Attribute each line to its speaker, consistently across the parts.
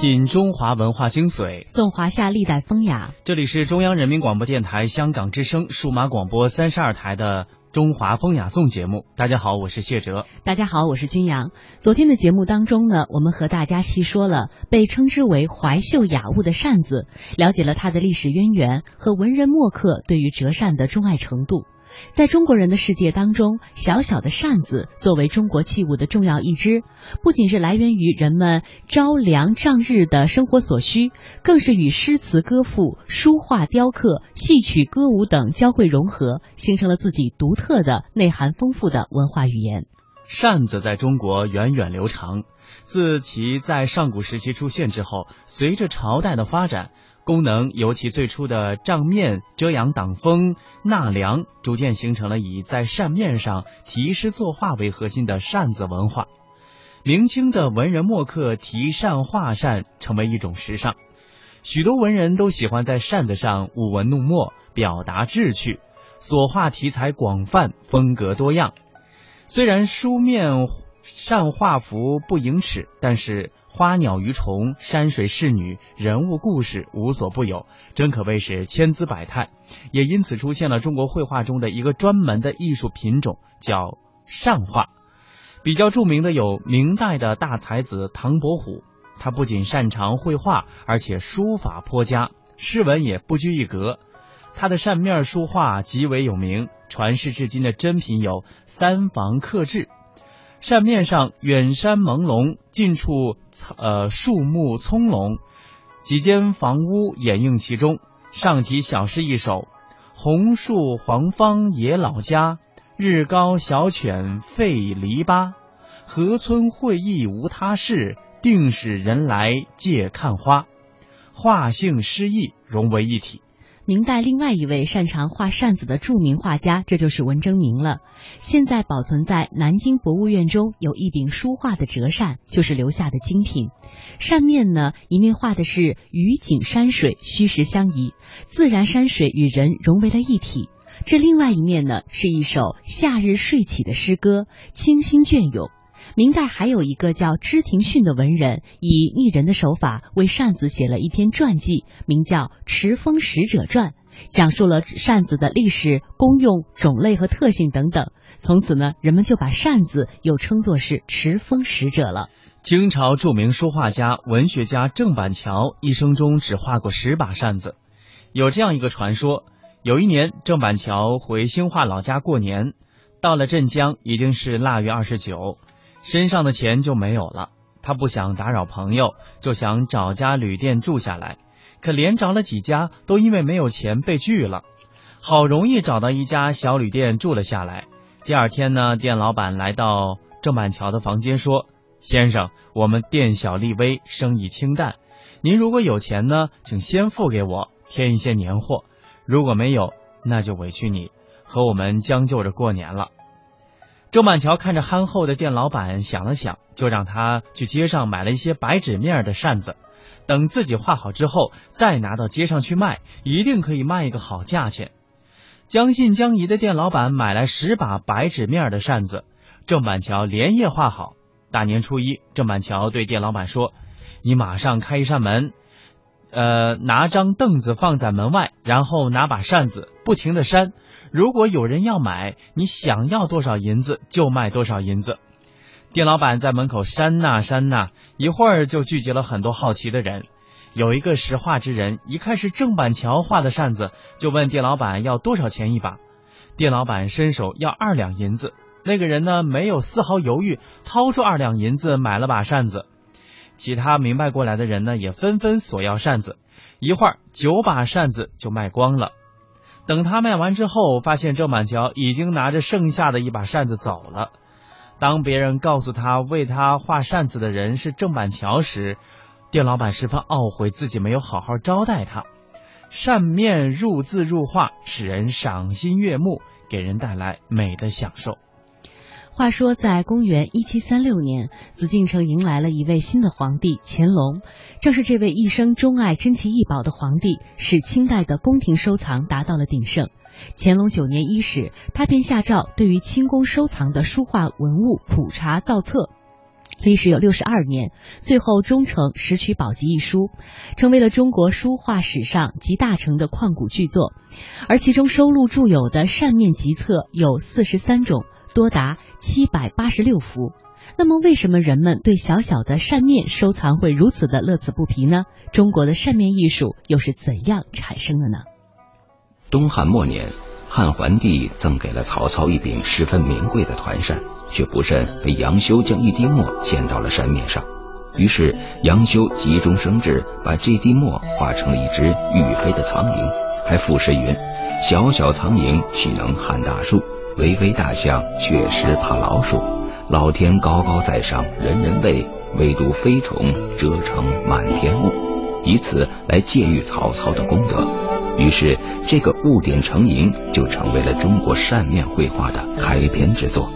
Speaker 1: 品中华文化精髓，
Speaker 2: 颂华夏历代风雅。
Speaker 1: 这里是中央人民广播电台香港之声数码广播三十二台的《中华风雅颂》节目。大家好，我是谢哲。
Speaker 2: 大家好，我是君阳。昨天的节目当中呢，我们和大家细说了被称之为怀秀雅物的扇子，了解了它的历史渊源和文人墨客对于折扇的钟爱程度。在中国人的世界当中，小小的扇子作为中国器物的重要一支，不仅是来源于人们朝凉帐日的生活所需，更是与诗词歌赋、书画雕刻、戏曲歌舞等交汇融合，形成了自己独特的、内涵丰富的文化语言。
Speaker 1: 扇子在中国源远流长，自其在上古时期出现之后，随着朝代的发展。功能由其最初的帐面遮阳挡风纳凉，逐渐形成了以在扇面上题诗作画为核心的扇子文化。明清的文人墨客题扇画扇成为一种时尚，许多文人都喜欢在扇子上舞文弄墨，表达志趣。所画题材广泛，风格多样。虽然书面扇画幅不盈尺，但是。花鸟鱼虫、山水仕女、人物故事无所不有，真可谓是千姿百态。也因此出现了中国绘画中的一个专门的艺术品种，叫扇画。比较著名的有明代的大才子唐伯虎，他不仅擅长绘画，而且书法颇佳，诗文也不拘一格。他的扇面书画极为有名，传世至今的珍品有《三房刻制》。扇面上远山朦胧，近处呃树木葱茏，几间房屋掩映其中。上题小诗一首：红树黄芳野老家，日高小犬吠篱笆。河村会意无他事，定使人来借看花。画性诗意融为一体。
Speaker 2: 明代另外一位擅长画扇子的著名画家，这就是文征明了。现在保存在南京博物院中有一柄书画的折扇，就是留下的精品。扇面呢，一面画的是雨景山水，虚实相宜，自然山水与人融为了一体；这另外一面呢，是一首夏日睡起的诗歌，清新隽永。明代还有一个叫知廷训的文人，以拟人的手法为扇子写了一篇传记，名叫《持风使者传》，讲述了扇子的历史、功用、种类和特性等等。从此呢，人们就把扇子又称作是持风使者了。
Speaker 1: 清朝著名书画家、文学家郑板桥一生中只画过十把扇子。有这样一个传说：有一年，郑板桥回兴化老家过年，到了镇江，已经是腊月二十九。身上的钱就没有了，他不想打扰朋友，就想找家旅店住下来。可连找了几家，都因为没有钱被拒了。好容易找到一家小旅店住了下来。第二天呢，店老板来到郑板桥的房间说：“先生，我们店小利微，生意清淡。您如果有钱呢，请先付给我，添一些年货；如果没有，那就委屈你和我们将就着过年了。”郑板桥看着憨厚的店老板，想了想，就让他去街上买了一些白纸面的扇子，等自己画好之后，再拿到街上去卖，一定可以卖一个好价钱。将信将疑的店老板买来十把白纸面的扇子，郑板桥连夜画好。大年初一，郑板桥对店老板说：“你马上开一扇门，呃，拿张凳子放在门外，然后拿把扇子，不停的扇。”如果有人要买，你想要多少银子就卖多少银子。店老板在门口扇呐扇呐，一会儿就聚集了很多好奇的人。有一个识画之人，一看是郑板桥画的扇子，就问店老板要多少钱一把。店老板伸手要二两银子，那个人呢没有丝毫犹豫，掏出二两银子买了把扇子。其他明白过来的人呢也纷纷索要扇子，一会儿九把扇子就卖光了。等他卖完之后，发现郑板桥已经拿着剩下的一把扇子走了。当别人告诉他为他画扇子的人是郑板桥时，店老板十分懊悔自己没有好好招待他。扇面入字入画，使人赏心悦目，给人带来美的享受。
Speaker 2: 话说，在公元一七三六年，紫禁城迎来了一位新的皇帝乾隆。正是这位一生钟爱珍奇异宝的皇帝，使清代的宫廷收藏达到了鼎盛。乾隆九年伊始，他便下诏对于清宫收藏的书画文物普查造册。历时有六十二年，最后终成《石渠宝笈》一书，成为了中国书画史上集大成的旷古巨作。而其中收录著有的扇面集册有四十三种，多达七百八十六幅。那么，为什么人们对小小的扇面收藏会如此的乐此不疲呢？中国的扇面艺术又是怎样产生的呢？
Speaker 3: 东汉末年，汉桓帝赠给了曹操一柄十分名贵的团扇。却不慎被杨修将一滴墨溅到了扇面上，于是杨修急中生智，把这滴墨画成了一只玉飞的苍蝇，还赋诗云：“小小苍蝇岂能撼大树？巍巍大象确实怕老鼠。老天高高在上，人人畏，唯独飞虫遮成满天雾。”以此来借喻曹操的功德。于是这个雾点成营就成为了中国扇面绘画的开篇之作。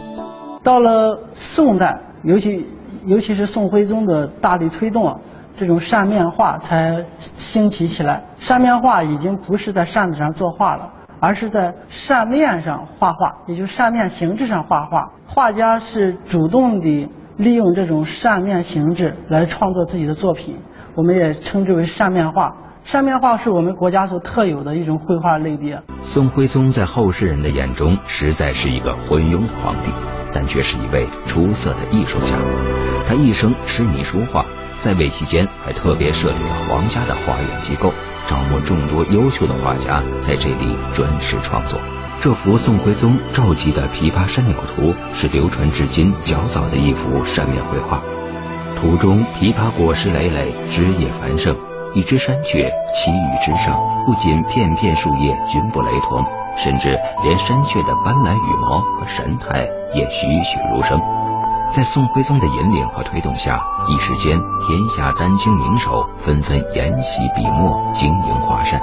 Speaker 4: 到了宋代，尤其尤其是宋徽宗的大力推动，这种扇面画才兴起起来。扇面画已经不是在扇子上作画了，而是在扇面上画画，也就是扇面形制上画画。画家是主动地利用这种扇面形制来创作自己的作品，我们也称之为扇面画。扇面画是我们国家所特有的一种绘画类别。
Speaker 3: 宋徽宗在后世人的眼中，实在是一个昏庸的皇帝。但却是一位出色的艺术家，他一生痴迷书画，在位期间还特别设立了皇家的画院机构，招募众多优秀的画家在这里专事创作。这幅宋徽宗召集的《琵琶山鸟图》是流传至今较早的一幅扇面绘画，图中琵琶果实累累，枝叶繁盛，一只山雀栖于枝上，不仅片片树叶均不雷同。甚至连山雀的斑斓羽毛和神态也栩栩如生。在宋徽宗的引领和推动下，一时间天下丹青名手纷纷研习笔墨，经营画扇。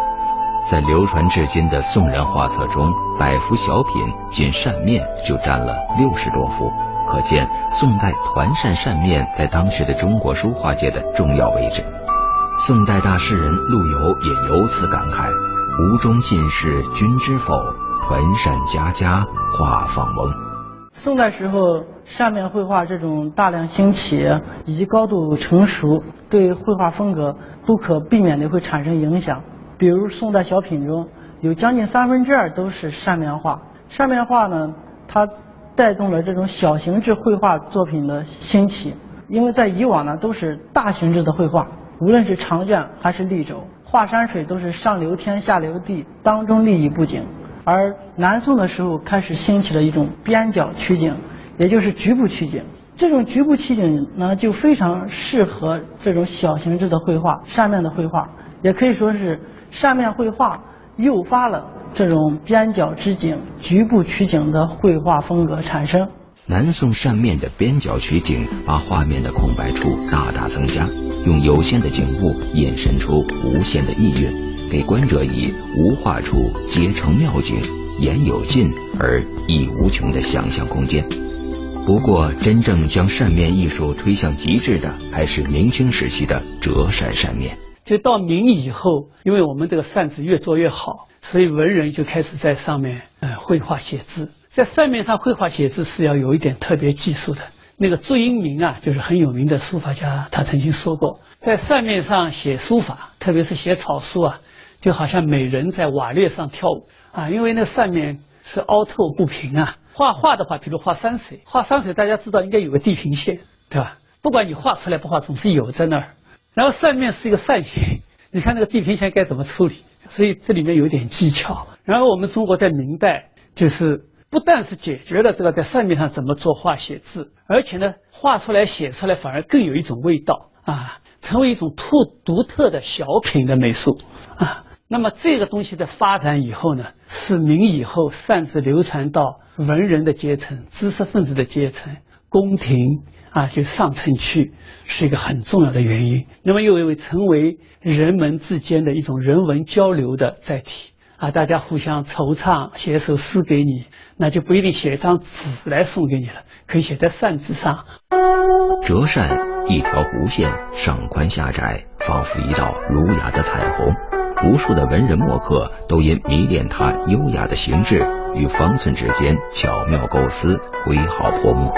Speaker 3: 在流传至今的宋人画册中，百幅小品仅扇面就占了六十多幅，可见宋代团扇扇面在当时的中国书画界的重要位置。宋代大诗人陆游也由此感慨。吴中进士，君知否？团扇家家画舫翁。
Speaker 4: 宋代时候，扇面绘画这种大量兴起以及高度成熟，对绘画风格不可避免的会产生影响。比如宋代小品中有将近三分之二都是扇面画。扇面画呢，它带动了这种小型制绘画作品的兴起。因为在以往呢，都是大型制的绘画，无论是长卷还是立轴。画山水都是上流天下流地，当中立意布景，而南宋的时候开始兴起了一种边角取景，也就是局部取景。这种局部取景呢，就非常适合这种小型制的绘画，扇面的绘画，也可以说是扇面绘画诱发了这种边角之景、局部取景的绘画风格产生。
Speaker 3: 南宋扇面的边角取景，把画面的空白处大大增加，用有限的景物引申出无限的意蕴，给观者以无画处皆成妙景，言有尽而意无穷的想象空间。不过，真正将扇面艺术推向极致的，还是明清时期的折扇扇面。
Speaker 5: 就到明以后，因为我们这个扇子越做越好，所以文人就开始在上面呃绘画写字。在扇面上绘画写字是要有一点特别技术的。那个朱英明啊，就是很有名的书法家，他曾经说过，在扇面上写书法，特别是写草书啊，就好像美人在瓦砾上跳舞啊，因为那扇面是凹透不平啊。画画的话，比如画山水，画山水大家知道应该有个地平线，对吧？不管你画出来不画，总是有在那儿。然后扇面是一个扇形，你看那个地平线该怎么处理？所以这里面有点技巧。然后我们中国在明代就是。不但是解决了这个在扇面上怎么作画写字，而且呢，画出来写出来反而更有一种味道啊，成为一种特独特的小品的美术啊。那么这个东西的发展以后呢，是明以后扇子流传到文人的阶层、知识分子的阶层、宫廷啊，就上层去，是一个很重要的原因。那么又为成为人们之间的一种人文交流的载体。啊，大家互相惆怅，写一首诗给你，那就不一定写一张纸来送给你了，可以写在扇子上。
Speaker 3: 折扇一条弧线，上宽下窄，仿佛一道儒雅的彩虹。无数的文人墨客都因迷恋他优雅的形制与方寸之间巧妙构思，挥毫泼墨。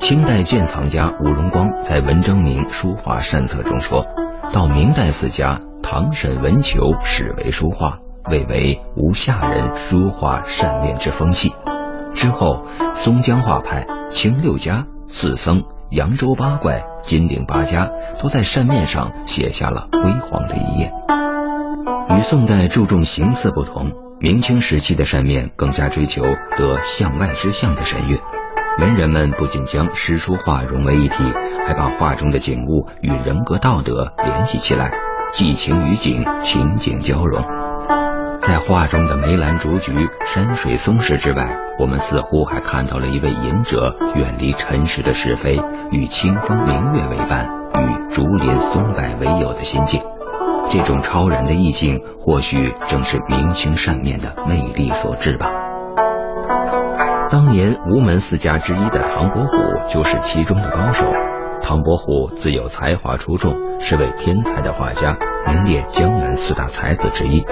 Speaker 3: 清代鉴藏家吴荣光在文征明书画善册中说，到明代四家唐沈文求始为书画，谓为无下人书画扇面之风气。之后，松江画派、清六家、四僧、扬州八怪、金陵八家都在扇面上写下了辉煌的一页。与宋代注重形色不同，明清时期的扇面更加追求得向外之象的神韵。文人们不仅将诗书画融为一体，还把画中的景物与人格道德联系起来，寄情于景，情景交融。在画中的梅兰竹菊、山水松石之外，我们似乎还看到了一位隐者远离尘世的是非，与清风明月为伴，与竹林松柏为友的心境。这种超然的意境，或许正是明清扇面的魅力所致吧。当年吴门四家之一的唐伯虎就是其中的高手。唐伯虎自有才华出众，是位天才的画家，名列江南四大才子之一。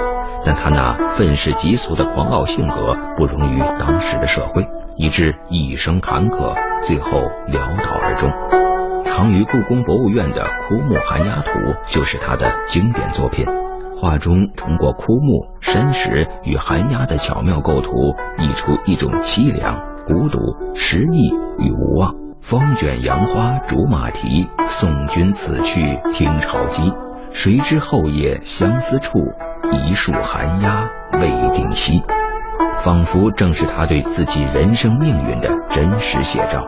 Speaker 3: 但他那愤世嫉俗的狂傲性格，不容于当时的社会，以致一生坎坷，最后潦倒而终。藏于故宫博物院的《枯木寒鸦图》就是他的经典作品。画中通过枯木、山石与寒鸦的巧妙构图，溢出一种凄凉、孤独、失意与无望。风卷杨花竹马蹄，送君此去听潮鸡。谁知后夜相思处，一树寒鸦未定息。仿佛正是他对自己人生命运的真实写照。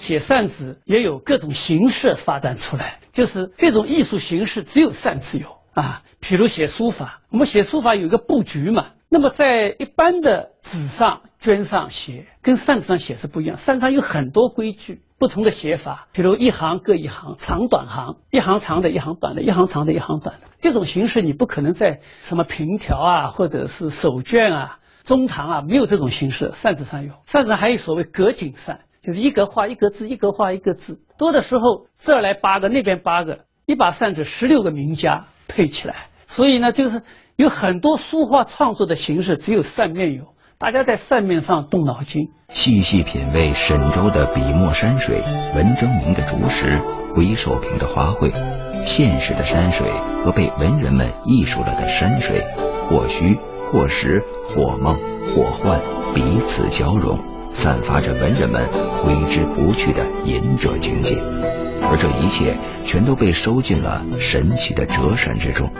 Speaker 5: 写扇子也有各种形式发展出来，就是这种艺术形式只有扇子有啊。比如写书法，我们写书法有一个布局嘛。那么在一般的纸上、绢上写，跟扇子上写是不一样。扇子上有很多规矩，不同的写法，比如一行各一行，长短行，一行长的，一行短的，一行长的，一行短的。这种形式你不可能在什么平条啊，或者是手绢啊、中堂啊，没有这种形式。扇子上有，扇子上还有所谓格景扇，就是一格画一格字，一格画一个字。多的时候这儿来八个，那边八个，一把扇子十六个名家配起来。所以呢，就是有很多书画创作的形式，只有扇面有。大家在扇面上动脑筋，
Speaker 3: 细细品味沈周的笔墨山水，文征明的竹石，回首屏的花卉，现实的山水和被文人们艺术了的山水，或虚或实，或梦或幻，彼此交融，散发着文人们挥之不去的隐者境界。而这一切全都被收进了神奇的折扇之中。